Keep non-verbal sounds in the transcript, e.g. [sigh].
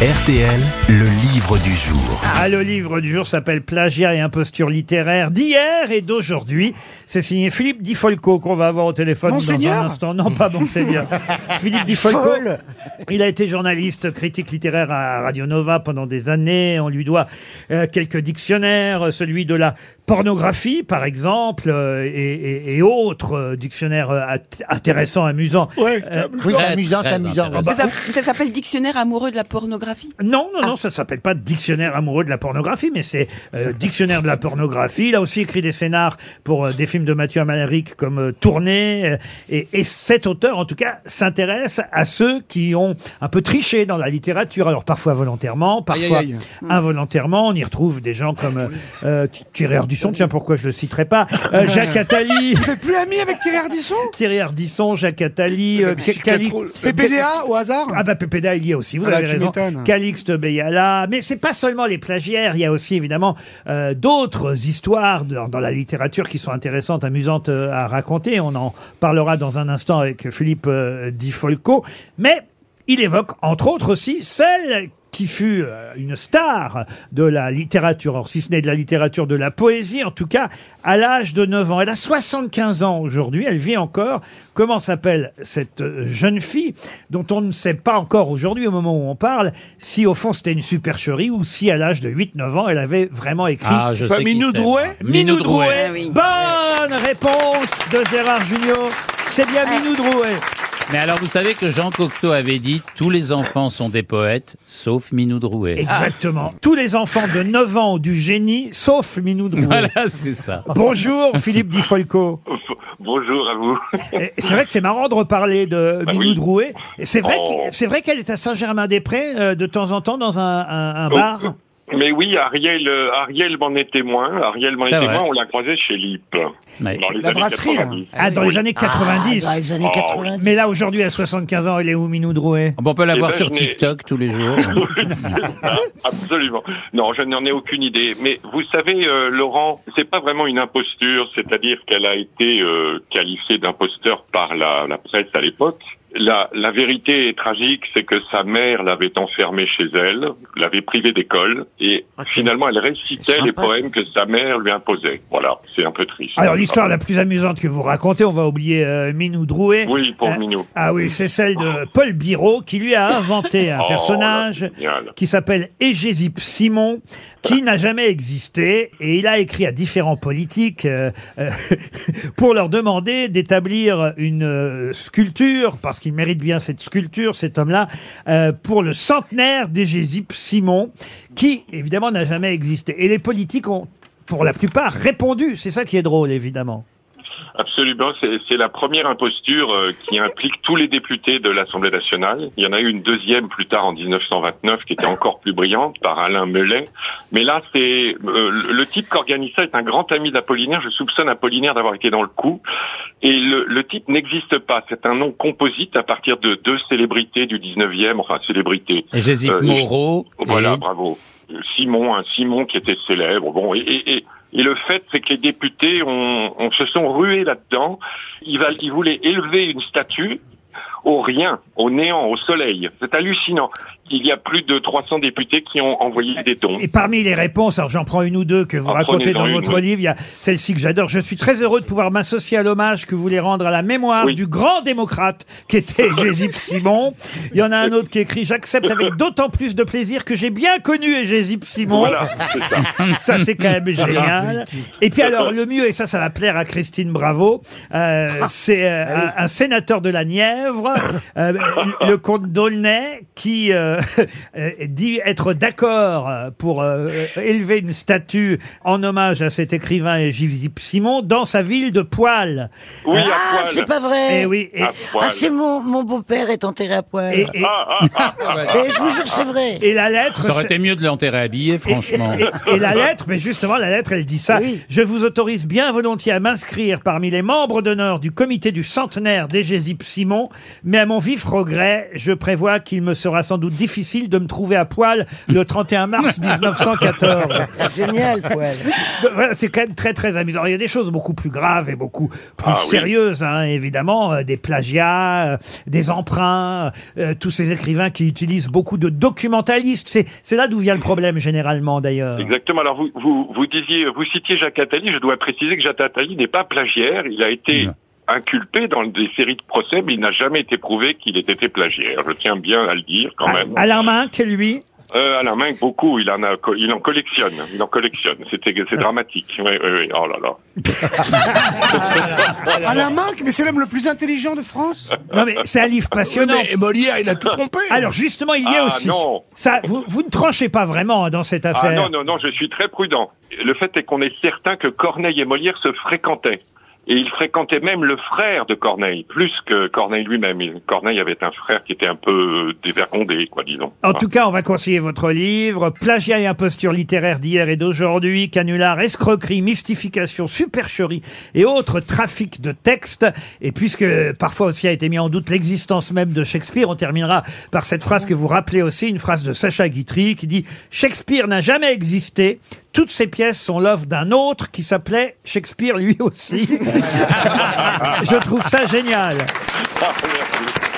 RTL, le livre du jour. Ah, le livre du jour s'appelle Plagiat et imposture littéraire d'hier et d'aujourd'hui. C'est signé Philippe Di Folco qu'on va avoir au téléphone dans un instant. Non, pas Monseigneur. [laughs] Philippe Di Folco. Il a été journaliste, critique littéraire à Radio Nova pendant des années. On lui doit euh, quelques dictionnaires, celui de la pornographie, par exemple, euh, et, et- et autres euh, dictionnaires euh, int- intéressants, amusants. Ouais, Euh, oui, Très, c'est amusant, très c'est amusant. intéressant. Ça, ça s'appelle dictionnaire amoureux de la pornographie? Non, non, non, ça s'appelle pas dictionnaire amoureux de la pornographie, mais c'est euh, [laughs] dictionnaire de la pornographie. Il a aussi écrit des scénars pour euh, des films de Mathieu Amalric comme euh, Tournée. euh, et, et cet auteur, en tout cas, s'intéresse à ceux qui ont un peu triché dans la littérature. Alors parfois volontairement, parfois aïe, aïe. involontairement. On y retrouve des gens comme euh, euh, Thierry Ardisson, tiens pourquoi je le citerai pas, euh, [laughs] Jacques Attali. Vous êtes plus ami avec Thierry Ardisson Thierry Ardisson, Jacques Attali, euh, Cali- PPDA au hasard ah bah PPDA il y a aussi, vous Ah bah, avez tu raison. m'étonnes. Calixte Beyala, mais c'est pas seulement les plagiaires, il y a aussi évidemment euh, d'autres histoires dans, dans la littérature qui sont intéressantes, amusantes euh, à raconter. On en parlera dans un instant avec Philippe euh, Di Folco, mais il évoque entre autres aussi celle qui fut euh, une star de la littérature, or si ce n'est de la littérature, de la poésie, en tout cas, à l'âge de 9 ans. Elle a 75 ans aujourd'hui, elle vit encore. Comment s'appelle cette euh, jeune fille dont on ne sait pas encore aujourd'hui, au moment où on parle, si au fond c'était une supercherie ou si à l'âge de 8-9 ans, elle avait vraiment écrit Ah, je sais qui Minou c'est. Drouet Minou Drouet. Ah oui. Bonne réponse de Gérard Junior. C'est bien Minou Drouet. Mais alors, vous savez que Jean Cocteau avait dit tous les enfants sont des poètes, sauf Minou Drouet. Exactement. Tous les enfants de 9 ans ont du génie, sauf Minou Drouet. Voilà, c'est ça. Bonjour Philippe Di Folco. Bonjour à vous. Et C'est vrai que c'est marrant de reparler de Bah Minou oui. Drouet. Et C'est vrai, Oh. c'est vrai qu'elle est à Saint-Germain-des-Prés euh, de temps en temps dans un, un- un Oh. bar. Mais oui, Ariel, euh, Ariel m'en est témoin. Ariel m'en est témoin. vrai. On l'a croisé chez Lip dans les La années brasserie, là. 90. Ah, dans les années 90. dans les années Oh, 80. Mais là, aujourd'hui, à 75 ans, elle est où, Minou Drouet? Bon, on peut la Eh voir ben, sur TikTok tous les jours. [laughs] Ah, Absolument. Non, je n'en ai aucune idée. Mais vous savez, euh, Laurent, c'est pas vraiment une imposture, c'est-à-dire qu'elle a été euh, qualifiée d'imposteur par la, la presse à l'époque. La, la vérité est tragique, c'est que sa mère l'avait enfermée chez elle, l'avait privée d'école, et finalement elle récitait les poèmes que sa mère lui imposait. Voilà, c'est un peu triste. Alors, l'histoire la plus amusante que vous racontez, on va oublier euh, Minou Drouet. Oui, pour Euh, Minou. Ah oui, c'est celle de Paul Biro qui lui a inventé un [laughs] Oh, personnage là, qui s'appelle Égésip Simon, qui n'a jamais existé, et il a écrit à différents politiques euh, euh, [laughs] pour leur demander d'établir une euh, sculpture, parce qu'il mérite bien cette sculpture, cet homme-là, euh, pour le centenaire d'Égésip Simon, qui évidemment n'a jamais existé. Et les politiques ont, pour la plupart, répondu. C'est ça qui est drôle, évidemment. Absolument, c'est la première imposture euh, qui implique tous les députés de l'Assemblée nationale. Il y en a eu une deuxième plus tard en 1929 qui était encore plus brillante par Alain Melet. Mais là, c'est euh, le, type qui organise ça est un grand ami d'Apollinaire. Je soupçonne Apollinaire d'avoir été dans le coup. Et le, le type n'existe pas. C'est un nom composite à partir de deux célébrités du 19e, enfin célébrités. Jésip Euh, Moreau. Voilà, et- bravo. Simon, un Simon qui était célèbre. Bon, et, et, et, le fait, c'est que les députés ont, ont- se sont rués là-dedans. Ils, ils voulaient élever une statue au rien, au néant, au soleil. C'est hallucinant. Il y a plus de 300 députés qui ont envoyé des dons. Et parmi les réponses, alors j'en prends une ou deux que vous Ah, racontez dans une, votre oui. livre, il y a celle-ci que j'adore. Je suis très heureux de pouvoir m'associer à l'hommage que vous voulez rendre à la mémoire Oui. du grand démocrate qui était [laughs] Gésip Simon. Il y en a un autre qui écrit J'accepte avec d'autant plus de plaisir que j'ai bien connu Gésip Simon. Voilà, c'est ça. [laughs] Ça, c'est quand même génial. Et puis alors, le mieux, et ça, ça va plaire à Christine Bravo, euh, c'est euh, un, un sénateur de la Nièvre, euh, le comte d'Aulnay, qui euh, [laughs] euh, dit être d'accord pour euh, élever une statue en hommage à cet écrivain Gésip Simon dans sa ville de Poil. Oui, à Ah, poil. c'est pas vrai. Et oui, et, À poil. Ah, c'est mon, mon beau-père est enterré à poil. et, Et, et- Ah, ah, ah, ah. je vous jure, c'est vrai. et la lettre... Ça aurait c'est- été mieux de l'enterrer habillé, franchement. Et, et- et la lettre, mais justement, la lettre, elle dit ça. Oui. Je vous autorise bien volontiers à m'inscrire parmi les membres d'honneur du comité du centenaire d'Égésip Simon, Mais à mon vif regret, je prévois qu'il me sera sans doute difficile de me trouver à poil le 31 mars [laughs] 1914. Génial, poil. Voilà, c'est quand même très très amusant. Il y a des choses beaucoup plus graves et beaucoup plus Ah oui. sérieuses, hein, évidemment, euh, des plagiats, euh, des emprunts, euh, tous ces écrivains qui utilisent beaucoup de documentalistes. C'est c'est là d'où vient le problème généralement d'ailleurs. Exactement. Alors vous, vous, vous disiez, vous citiez Jacques Attali. Je dois préciser que Jacques Attali n'est pas plagiaire. Il a été. Inculpé dans des séries de procès, mais il n'a jamais été prouvé qu'il ait été plagiaire. Je tiens bien à le dire quand même. Alain Minck, lui, Euh, Alain Minck, beaucoup. Il en a, il en collectionne. Il en collectionne. C'était, c'est dramatique. Oui, oui, oui. Oh là là. Alain Minck, mais c'est l'homme le plus intelligent de France. non mais c'est un livre passionnant. Mais Molière, il a tout trompé. Alors justement, il y a Ah, aussi non. ça. Vous, vous ne tranchez pas vraiment hein, dans cette Ah affaire. non, non, non, je suis très prudent. Le fait est qu'on est certain que Corneille et Molière se fréquentaient. Et il fréquentait même le frère de Corneille, plus que Corneille lui-même. Corneille avait un frère qui était un peu dévergondé, quoi, disons. En tout cas, on va conseiller votre livre, Plagiat et imposture littéraire d'hier et d'aujourd'hui, canular, escroquerie, mystification, supercherie et autres trafics de textes. Et puisque parfois aussi a été mis en doute l'existence même de Shakespeare, on terminera par cette phrase que vous rappelez aussi, une phrase de Sacha Guitry qui dit « Shakespeare n'a jamais existé, toutes ses pièces sont l'œuvre d'un autre qui s'appelait Shakespeare lui aussi. [laughs] » Je trouve ça génial. Ah, merci.